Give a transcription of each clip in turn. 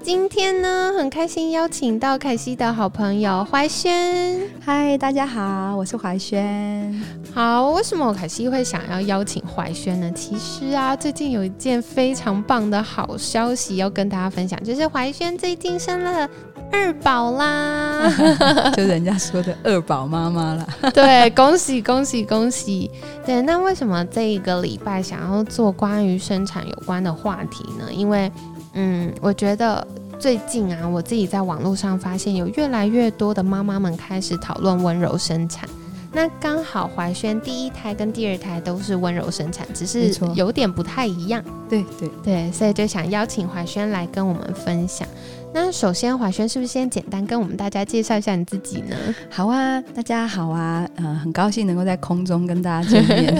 今天呢，很开心邀请到凯西的好朋友怀轩。嗨，大家好，我是怀轩。好，为什么凯西会想要邀请怀轩呢？其实啊，最近有一件非常棒的好消息要跟大家分享，就是怀轩最近生了二宝啦，就人家说的二宝妈妈啦。对，恭喜恭喜恭喜！对，那为什么这一个礼拜想要做关于生产有关的话题呢？因为嗯，我觉得最近啊，我自己在网络上发现有越来越多的妈妈们开始讨论温柔生产。那刚好怀轩第一胎跟第二胎都是温柔生产，只是有点不太一样。对对对，所以就想邀请怀轩来跟我们分享。那首先，华轩是不是先简单跟我们大家介绍一下你自己呢？好啊，大家好啊，呃，很高兴能够在空中跟大家见面。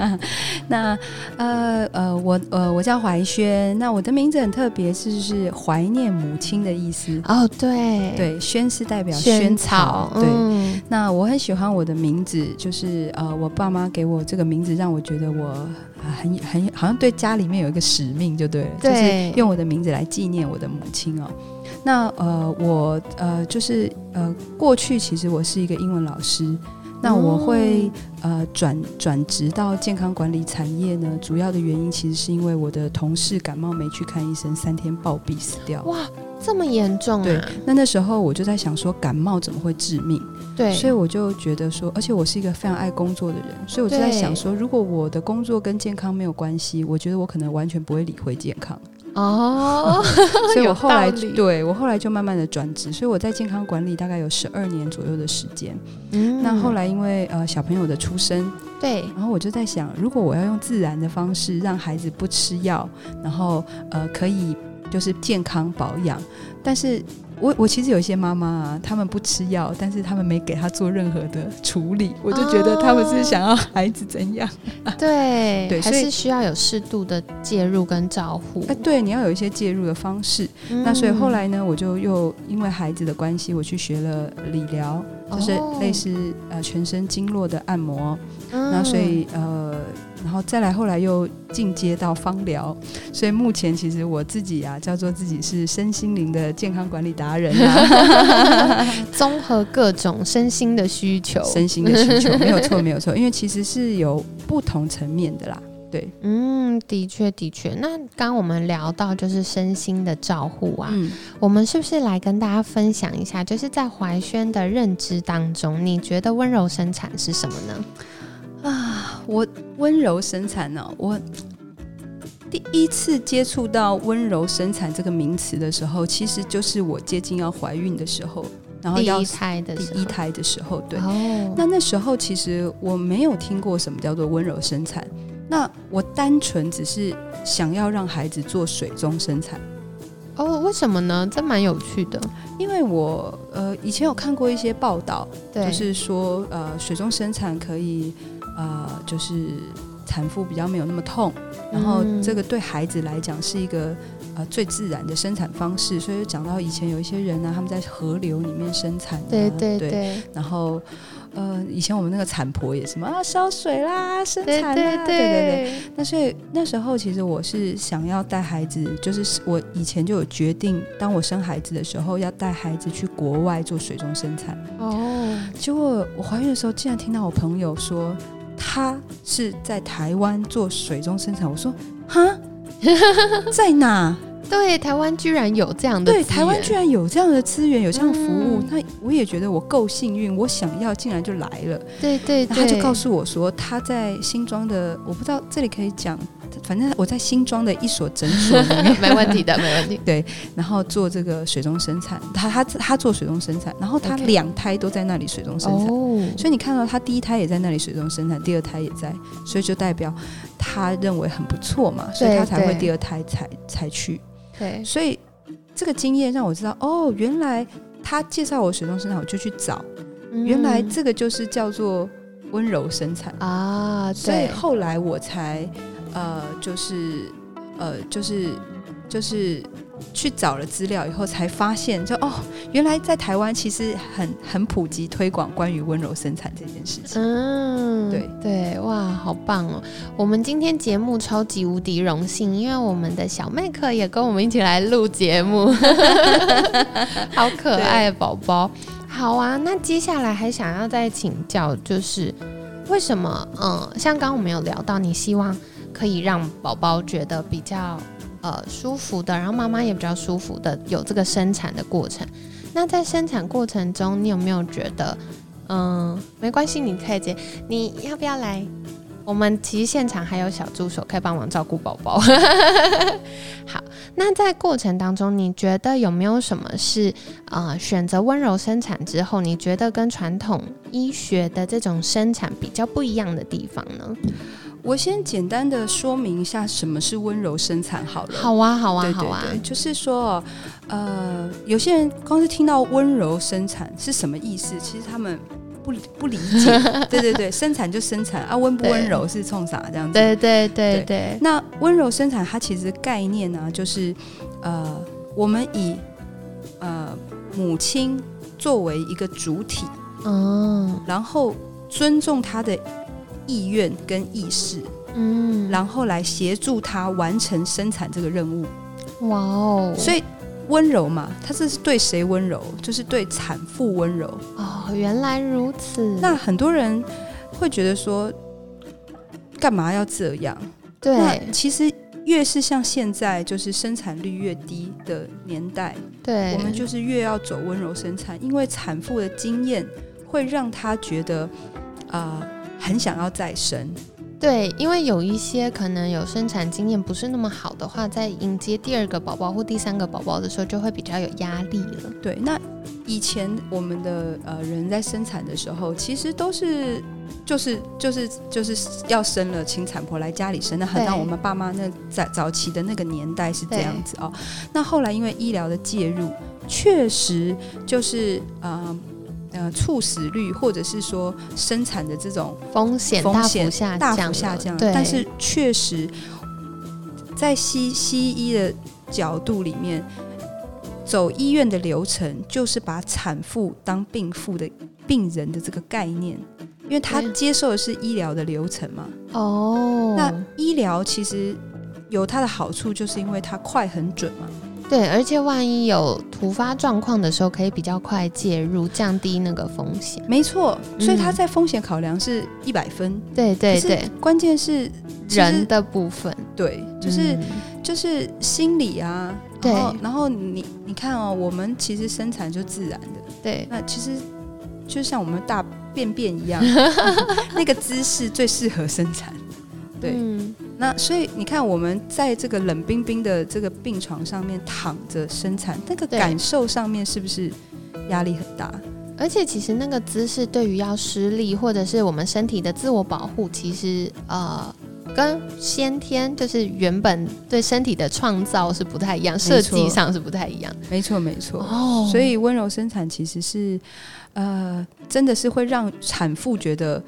那呃呃，我呃我叫怀轩，那我的名字很特别，是是怀念母亲的意思。哦，对对，轩是代表萱草。对，那我很喜欢我的名字，就是呃，我爸妈给我这个名字，让我觉得我很很好像对家里面有一个使命，就对了，就是用我的名字来纪念我的母亲哦。那呃，我呃，就是呃，过去其实我是一个英文老师，那我会呃转转职到健康管理产业呢，主要的原因其实是因为我的同事感冒没去看医生，三天暴毙死掉。哇，这么严重啊！对，那那时候我就在想说，感冒怎么会致命？对，所以我就觉得说，而且我是一个非常爱工作的人，所以我就在想说，如果我的工作跟健康没有关系，我觉得我可能完全不会理会健康。哦，所以我后来对我后来就慢慢的转职，所以我在健康管理大概有十二年左右的时间。嗯，那后来因为呃小朋友的出生，对，然后我就在想，如果我要用自然的方式让孩子不吃药，然后呃可以就是健康保养，但是。我我其实有一些妈妈啊，他们不吃药，但是他们没给他做任何的处理，我就觉得他们是想要孩子怎样？对 对，还是需要有适度的介入跟照护。哎，对，你要有一些介入的方式。那所以后来呢，我就又因为孩子的关系，我去学了理疗，就是类似呃全身经络的按摩。那所以呃。然后再来，后来又进阶到芳疗，所以目前其实我自己啊，叫做自己是身心灵的健康管理达人啊，综合各种身心的需求，身心的需求没有错，没有错，因为其实是有不同层面的啦，对，嗯，的确的确。那刚我们聊到就是身心的照护啊，我们是不是来跟大家分享一下，就是在怀轩的认知当中，你觉得温柔生产是什么呢？啊，我温柔生产呢，我第一次接触到温柔生产这个名词的时候，其实就是我接近要怀孕的时候，然后第一胎的第一胎的时候，对。那那时候其实我没有听过什么叫做温柔生产，那我单纯只是想要让孩子做水中生产。哦，为什么呢？这蛮有趣的，因为我呃以前有看过一些报道，就是说呃水中生产可以。呃，就是产妇比较没有那么痛，然后这个对孩子来讲是一个呃最自然的生产方式，所以讲到以前有一些人呢，他们在河流里面生产，对对对，然后呃以前我们那个产婆也什么啊烧水啦生产啦，对对对，那所以那时候其实我是想要带孩子，就是我以前就有决定，当我生孩子的时候要带孩子去国外做水中生产。哦，结果我怀孕的时候竟然听到我朋友说。他是在台湾做水中生产，我说哈，在哪？对，台湾居然有这样的，对，台湾居然有这样的资源，有这样的服务，那我也觉得我够幸运，我想要竟然就来了。对对，他就告诉我说他在新庄的，我不知道这里可以讲。反正我在新庄的一所诊所里面，没问题的，没问题。对，然后做这个水中生产，他他他做水中生产，然后他两胎都在那里水中生产，所以你看到他第一胎也在那里水中生产，第二胎也在，所以就代表他认为很不错嘛，所以他才会第二胎才才去。对，所以这个经验让我知道，哦，原来他介绍我水中生产，我就去找，原来这个就是叫做温柔生产啊。所以后来我才呃，就是呃，就是就是。去找了资料以后，才发现，就哦，原来在台湾其实很很普及推广关于温柔生产这件事情。嗯，对对，哇，好棒哦！我们今天节目超级无敌荣幸，因为我们的小麦克也跟我们一起来录节目，好可爱的宝宝。好啊，那接下来还想要再请教，就是为什么？嗯，像刚刚我们有聊到，你希望可以让宝宝觉得比较。呃，舒服的，然后妈妈也比较舒服的，有这个生产的过程。那在生产过程中，你有没有觉得，嗯，没关系，你可以接。你要不要来？我们其实现场还有小助手可以帮忙照顾宝宝。好，那在过程当中，你觉得有没有什么是呃选择温柔生产之后，你觉得跟传统医学的这种生产比较不一样的地方呢？我先简单的说明一下什么是温柔生产好了。好啊，好啊，好啊。就是说，呃，有些人光是听到温柔生产是什么意思，其实他们不不理解。对对对，生产就生产啊，温不温柔是冲啥这样子？对对对对。那温柔生产它其实概念呢，就是呃，我们以呃母亲作为一个主体，嗯，然后尊重她的。意愿跟意识，嗯，然后来协助他完成生产这个任务。哇哦！所以温柔嘛，他这是对谁温柔？就是对产妇温柔。哦，原来如此。那很多人会觉得说，干嘛要这样？对，其实越是像现在，就是生产率越低的年代，对，我们就是越要走温柔生产，因为产妇的经验会让他觉得啊。很想要再生，对，因为有一些可能有生产经验不是那么好的话，在迎接第二个宝宝或第三个宝宝的时候，就会比较有压力了。对，那以前我们的呃人在生产的时候，其实都是就是就是就是要生了，请产婆来家里生。那很像我们爸妈那在早期的那个年代是这样子哦。那后来因为医疗的介入，确实就是呃。呃，猝死率或者是说生产的这种风险风险大幅下降，但是确实，在西西医的角度里面，走医院的流程就是把产妇当病妇的病人的这个概念，因为他接受的是医疗的流程嘛。哦，那医疗其实有它的好处，就是因为它快很准嘛。对，而且万一有突发状况的时候，可以比较快介入，降低那个风险。没错，所以他在风险考量是一百分。对对对，关键是人的部分。对，就是就是心理啊。对，然后你你看哦，我们其实生产就自然的。对，那其实就像我们大便便一样，那个姿势最适合生产。对。那所以你看，我们在这个冷冰冰的这个病床上面躺着生产，那个感受上面是不是压力很大？而且其实那个姿势对于要施力或者是我们身体的自我保护，其实呃跟先天就是原本对身体的创造是不太一样，设计上是不太一样。没错，没错。哦，所以温柔生产其实是呃，真的是会让产妇觉得。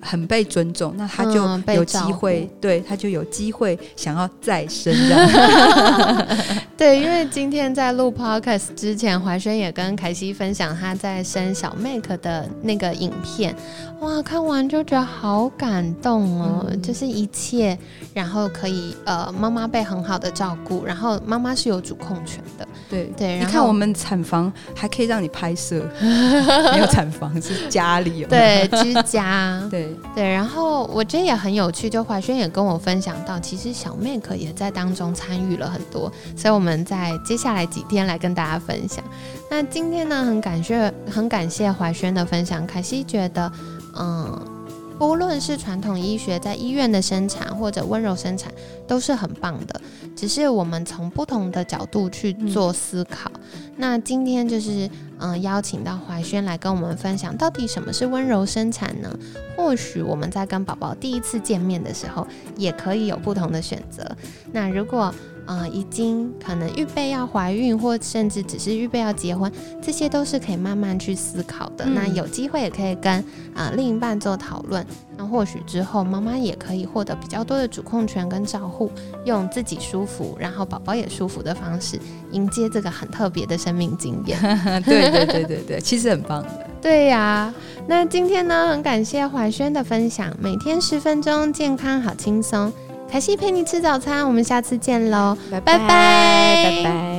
很被尊重，那他就有机会，对他就有机会想要再生。对，因为今天在录 podcast 之前，怀轩也跟凯西分享他在生小 make 的那个影片，哇，看完就觉得好感动哦，就是一切，然后可以呃，妈妈被很好的照顾，然后妈妈是有主控权的。对对，你看我们产房还可以让你拍摄，没有产房是家里，对居家，对对。然后我觉得也很有趣，就怀轩也跟我分享到，其实小妹可也在当中参与了很多，所以我们在接下来几天来跟大家分享。那今天呢，很感谢很感谢怀轩的分享，凯西觉得，嗯。不论是传统医学在医院的生产，或者温柔生产，都是很棒的。只是我们从不同的角度去做思考。那今天就是嗯，邀请到怀轩来跟我们分享，到底什么是温柔生产呢？或许我们在跟宝宝第一次见面的时候，也可以有不同的选择。那如果呃，已经可能预备要怀孕，或甚至只是预备要结婚，这些都是可以慢慢去思考的。那有机会也可以跟啊另一半做讨论。那或许之后妈妈也可以获得比较多的主控权跟照护，用自己舒服，然后宝宝也舒服的方式迎接这个很特别的生命经验。对对对对对，其实很棒的。对呀，那今天呢，很感谢怀轩的分享，每天十分钟，健康好轻松。凯西陪你吃早餐，我们下次见喽，拜拜拜拜。